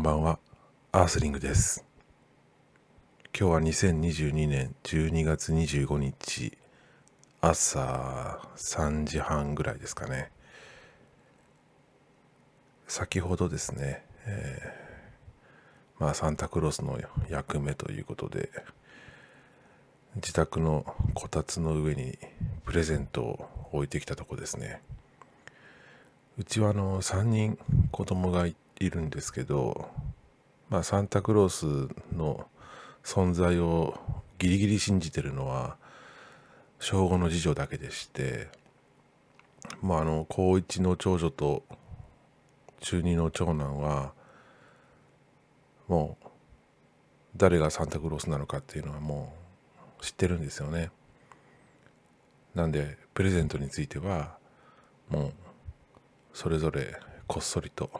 んばんは、アースリングです。今日は2022年12月25日、朝3時半ぐらいですかね。先ほどですね、えーまあサンタクロースの役目ということで、自宅のこたつの上にプレゼントを置いてきたとこですね。うちはあの3人子供がいているんですけど、まあ、サンタクロースの存在をギリギリ信じてるのは小5の次女だけでして、まあ、あの高1の長女と中2の長男はもう誰がサンタクロースなのかっていうのはもう知ってるんですよね。なんでプレゼントについてはもうそれぞれこっそりと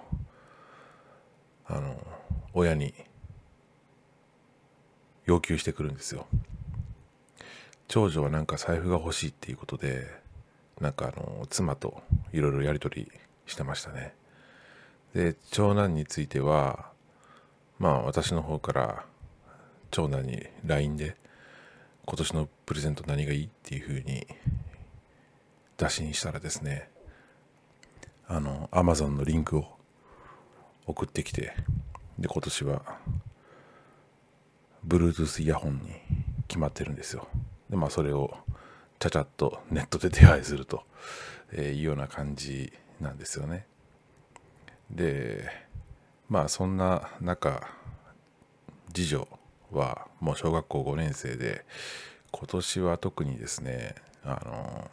親に要求してくるんですよ。長女はなんか財布が欲しいっていうことでなんかあの妻といろいろやり取りしてましたね。で長男についてはまあ私の方から長男に LINE で今年のプレゼント何がいいっていうふうに打診したらですねあの Amazon のリンクを送ってきてで今年は Bluetooth イヤホンに決まってるんですよ。でまあそれをちゃちゃっとネットで手配するというような感じなんですよね。でまあそんな中次女はもう小学校5年生で今年は特にですねあの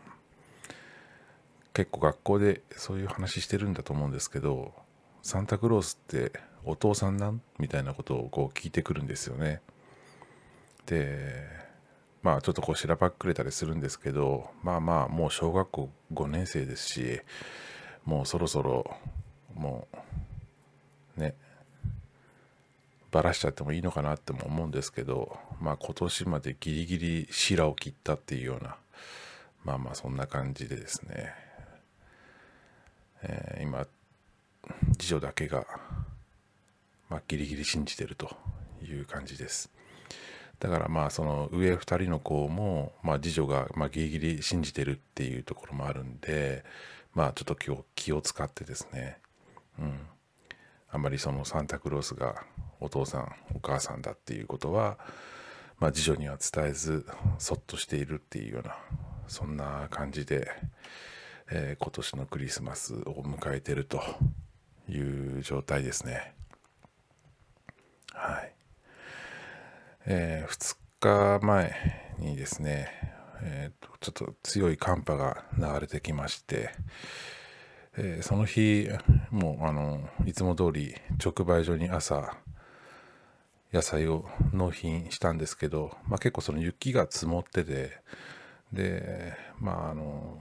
結構学校でそういう話してるんだと思うんですけどサンタクロースってお父さんなん？みたいなことをこう聞いてくるんですよね。でまあちょっとこうしらばっくれたりするんですけどまあまあもう小学校5年生ですしもうそろそろもうねばらしちゃってもいいのかなっても思うんですけどまあ今年までギリギリ白を切ったっていうようなまあまあそんな感じでですね、えー今次女だけが、まあ、ギリギリ信じてるという感じです。だからまあその上2人の子も、まあ、次女がまあギリギリ信じてるっていうところもあるんでまあちょっと気を気を使ってですね。うん。あんまりそのサンタクロースがお父さんお母さんだっていうことは、まあ、次女には伝えずそっとしているっていうようなそんな感じで、えー今年のクリスマスを迎えてるという状態ですね。はい。え2日前にですね、えーとちょっと強い寒波が流れてきまして、えーその日もうあのいつも通り直売所に朝野菜を納品したんですけど、まあ、結構その雪が積もっててでまああの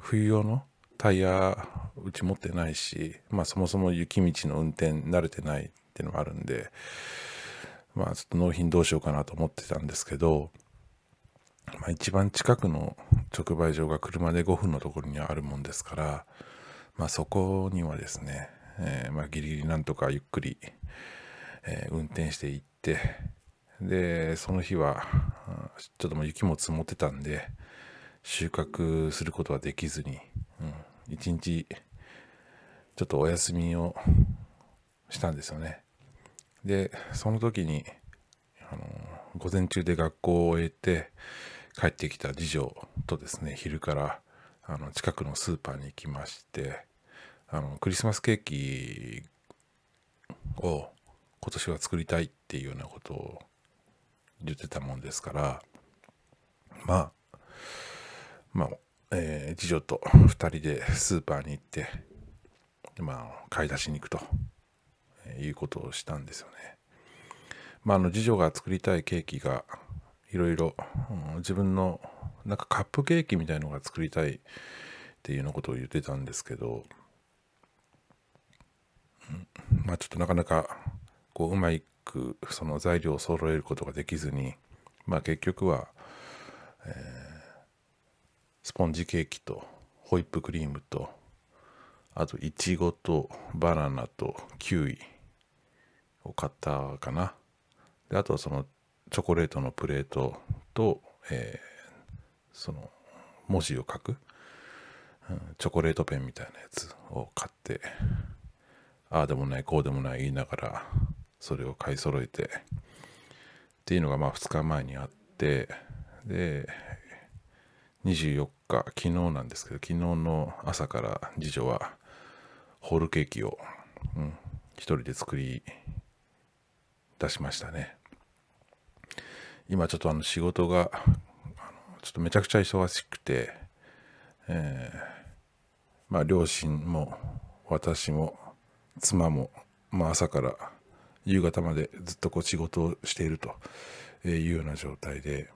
冬用のタイヤうち持ってないし、まあ、そもそも雪道の運転慣れてないっていうのもあるんでまあちょっと納品どうしようかなと思ってたんですけど、まあ、一番近くの直売所が車で5分のところにあるもんですから、まあ、そこにはですね、えーまあ、ギリギリなんとかゆっくり、えー運転して行ってでその日はちょっともう雪も積もってたんで収穫することはできずに、うん、一日ちょっとお休みをしたんですよね。でその時にあの午前中で学校を終えて帰ってきた次女とですね昼からあの近くのスーパーに行きましてあのクリスマスケーキを今年は作りたいっていうようなことを言ってたもんですからまあまあ、えー次女と2人でスーパーに行ってまあ買い出しに行くとえーいうことをしたんですよね。まあ、あの次女が作りたいケーキがいろいろ自分のなんかカップケーキみたいのが作りたいっていうようなことを言ってたんですけど、うんまあちょっとなかなかこううまくその材料を揃えることができずにまあ結局は、えスポンジケーキとホイップクリームとあといちごとバナナとキウイを買ったかな。であとはそのチョコレートのプレートと、えー、その文字を書く、うん、チョコレートペンみたいなやつを買ってああでもないこうでもない言いながらそれを買い揃えてっていうのがまあ2日前にあってで24日昨日なんですけど昨日の朝から次女はホールケーキを、うん、一人で作り出しましたね。今ちょっとあの仕事がちょっとめちゃくちゃ忙しくて、えー、まあ両親も私も妻も、まあ、朝から夕方までずっとこう仕事をしているというような状態で、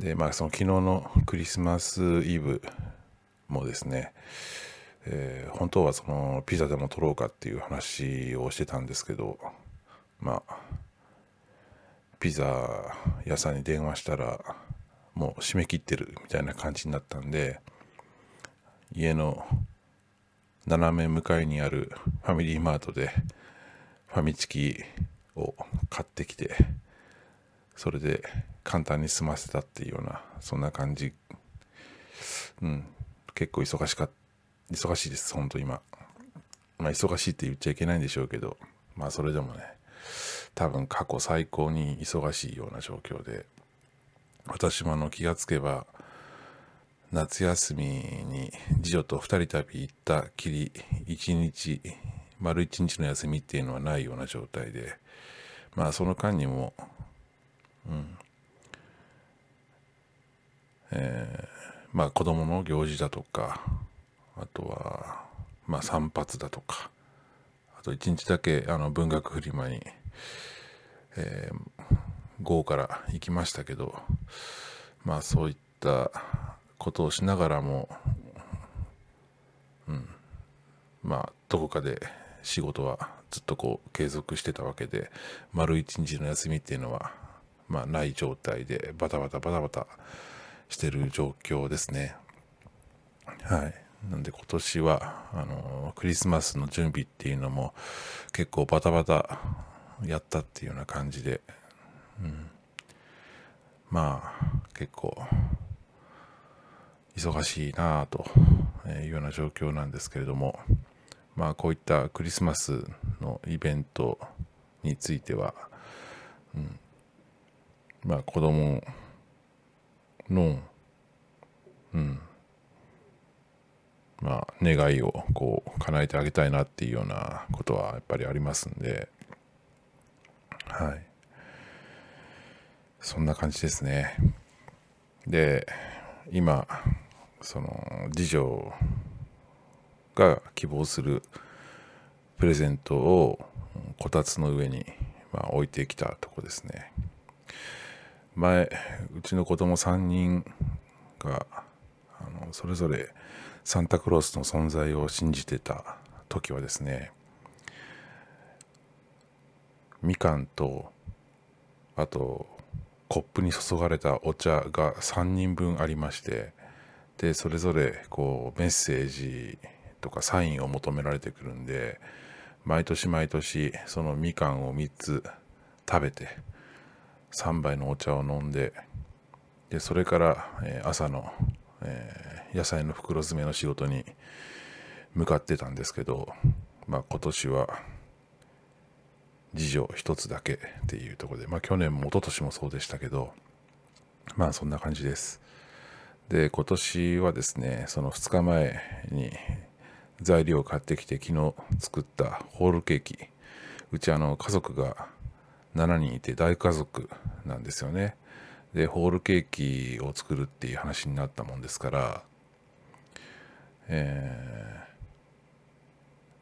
でまあその昨日のクリスマスイブもですね、えー、本当はそのピザでも取ろうかっていう話をしてたんですけどまあピザ屋さんに電話したらもう締め切ってるみたいな感じになったんで家の斜め向かいにあるファミリーマートでファミチキを買ってきてそれで簡単に済ませたっていうようなそんな感じ。うん。結構忙しか忙しいです本当今。まあ忙しいって言っちゃいけないんでしょうけどまあそれでもね多分過去最高に忙しいような状況で私もあの気がつけば夏休みに次女と2人旅行ったきり1日丸1日の休みっていうのはないような状態でまあその間にもうん。えー、まあ子供の行事だとかあとはまあ散髪だとかあと1日だけあの文学フリマに、えー、午後から行きましたけどまあそういったことをしながらも、うん、まあどこかで仕事はずっとこう継続してたわけで丸一日の休みっていうのはまあない状態でバタバタバタバタしてる状況ですね。はい。なんで今年はあのクリスマスの準備っていうのも結構バタバタやったっていうような感じで、うん、まあ結構忙しいなあというような状況なんですけれども、まあ、こういったクリスマスのイベントについては、うん、まあ子供の、うん、まあ願いをこう叶えてあげたいなっていうようなことはやっぱりありますんで、はい。そんな感じですね。で、今、その次女が希望するプレゼントをこたつの上に、まあ、置いてきたとこですね前うちの子供3人があのそれぞれサンタクロースの存在を信じてた時はですねみかんとあとコップに注がれたお茶が3人分ありましてでそれぞれこうメッセージとかサインを求められてくるんで毎年毎年そのみかんを3つ食べて3杯のお茶を飲んででそれから、え、朝の、え、野菜の袋詰めの仕事に向かってたんですけど、まあ、今年は次女1つだけっていうところで、まあ、去年も一昨年もそうでしたけどまあそんな感じです。で今年はですねその2日前に材料を買ってきて昨日作ったホールケーキうちあの家族が7人いて大家族なんですよね。でホールケーキを作るっていう話になったもんですからえ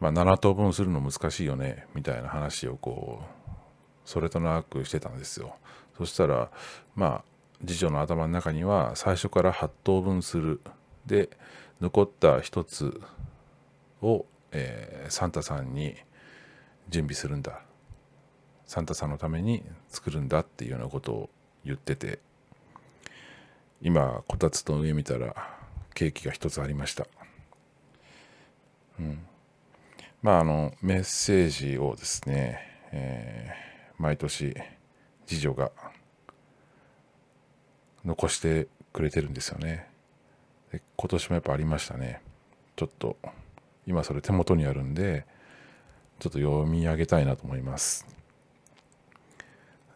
ー、まあ7等分するの難しいよねみたいな話をこうそれとなくしてたんですよ。そしたらまあ次女の頭の中には最初から8等分する。で残った1つを、えー、サンタさんに準備するんだ。サンタさんのために作るんだっていうようなことを言ってて今こたつの上見たらケーキが1つありました。うん。まああのメッセージをですね、えー、毎年次女が残してくれてるんですよね。で今年もやっぱありましたね。ちょっと今それ手元にあるんでちょっと読み上げたいなと思います。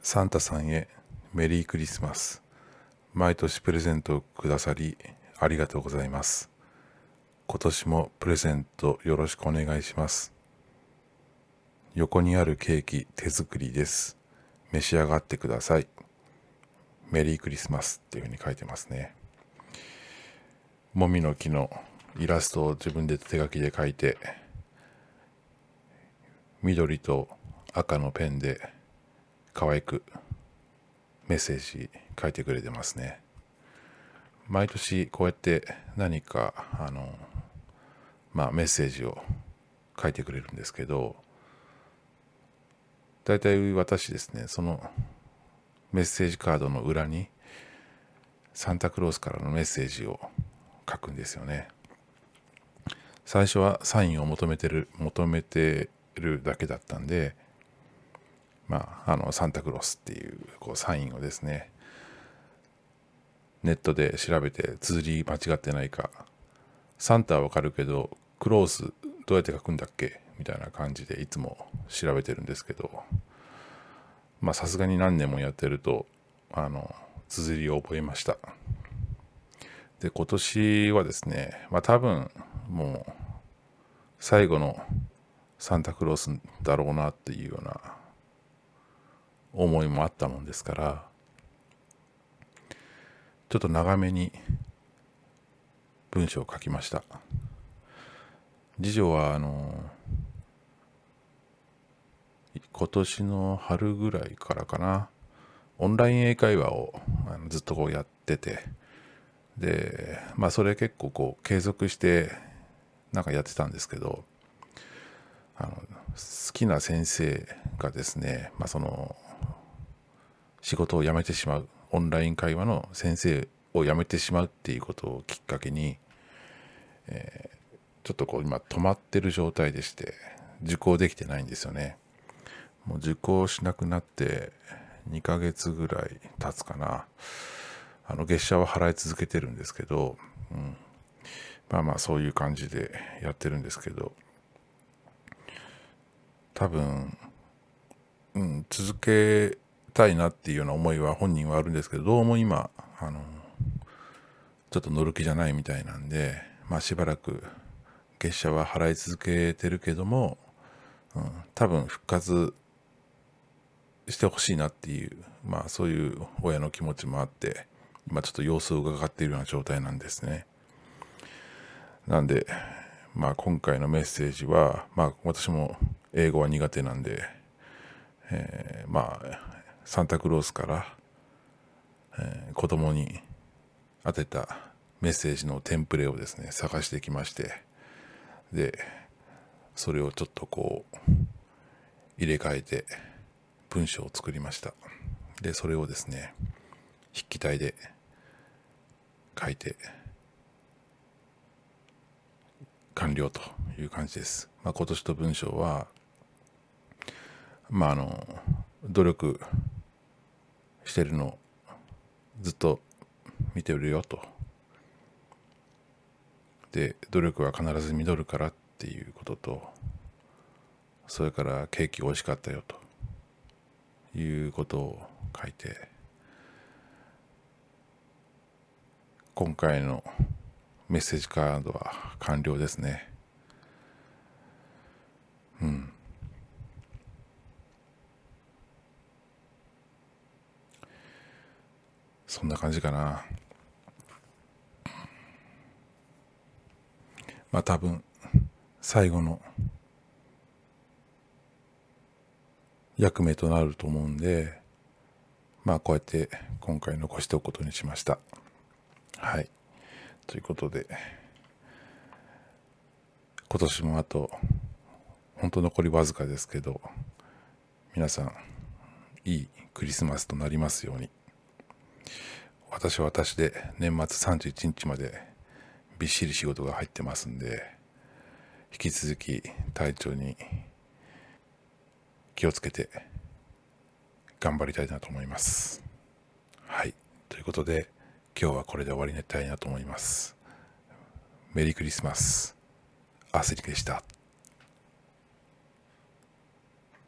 サンタさんへメリークリスマス。毎年プレゼントをくださりありがとうございます。今年もプレゼントよろしくお願いします。横にあるケーキ手作りです。召し上がってください。メリークリスマスっていうふうに書いてますね。もみの木のイラストを自分で手書きで描いて緑と赤のペンで可愛くメッセージ書いてくれてますね。毎年こうやって何かあのまあメッセージを書いてくれるんですけど大体私ですねそのメッセージカードの裏にサンタクロースからのメッセージを書くんですよね。最初はサインを求めてる求めてるだけだったんでまああのサンタクロースっていうこうサインをですねネットで調べて綴り間違ってないかサンタはわかるけどクロースどうやって書くんだっけ？みたいな感じでいつも調べてるんですけどまあさすがに何年もやってるとあの綴りを覚えました。で今年はですねまあ多分もう最後のサンタクロースだろうなっていうような思いもあったもんですからちょっと長めに文章を書きました。次女はあの今年の春ぐらいからかなオンライン英会話をずっとこうやっててでまあそれ結構こう継続してなんかやってたんですけどあの好きな先生がですね、まあ、その仕事を辞めてしまう。オンライン会話の先生を辞めてしまうっていうことをきっかけに、えー、ちょっとこう今止まってる状態でして受講できてないんですよね。もう受講しなくなって2ヶ月ぐらい経つかな。あの月謝は払い続けてるんですけど、うん、まあまあそういう感じでやってるんですけど。多分、うん、続けたいなっていうような思いは本人はあるんですけどどうも今あのちょっと乗る気じゃないみたいなんでまあしばらく月謝は払い続けてるけども、うん、多分復活してほしいなっていうまあそういう親の気持ちもあって今ちょっと様子を伺っているような状態なんですね。なんで、まあ、今回のメッセージは、まあ、私も英語は苦手なんで、えー、まあ、サンタクロースから、えー、子供に当てたメッセージのテンプレをですね、探してきまして、で、それをちょっとこう、入れ替えて文章を作りました。で、それをですね、筆記体で書いて完了という感じです。まあ、今年と文章は、まあ、あの努力してるのずっと見てるよと。で努力は必ず実るからっていうこととそれからケーキ美味しかったよということを書いて今回のメッセージカードは完了ですねうんそんな感じかな。まあ多分最後の役目となると思うんでまあこうやって今回残しておくことにしました。はい。ということで今年もあと本当残りわずかですけど皆さんいいクリスマスとなりますように。私は私で年末31日までびっしり仕事が入ってますんで引き続き体調に気をつけて頑張りたいなと思います。はい。ということで今日はこれで終わりにしたいなと思います。メリークリスマス。アスリでした。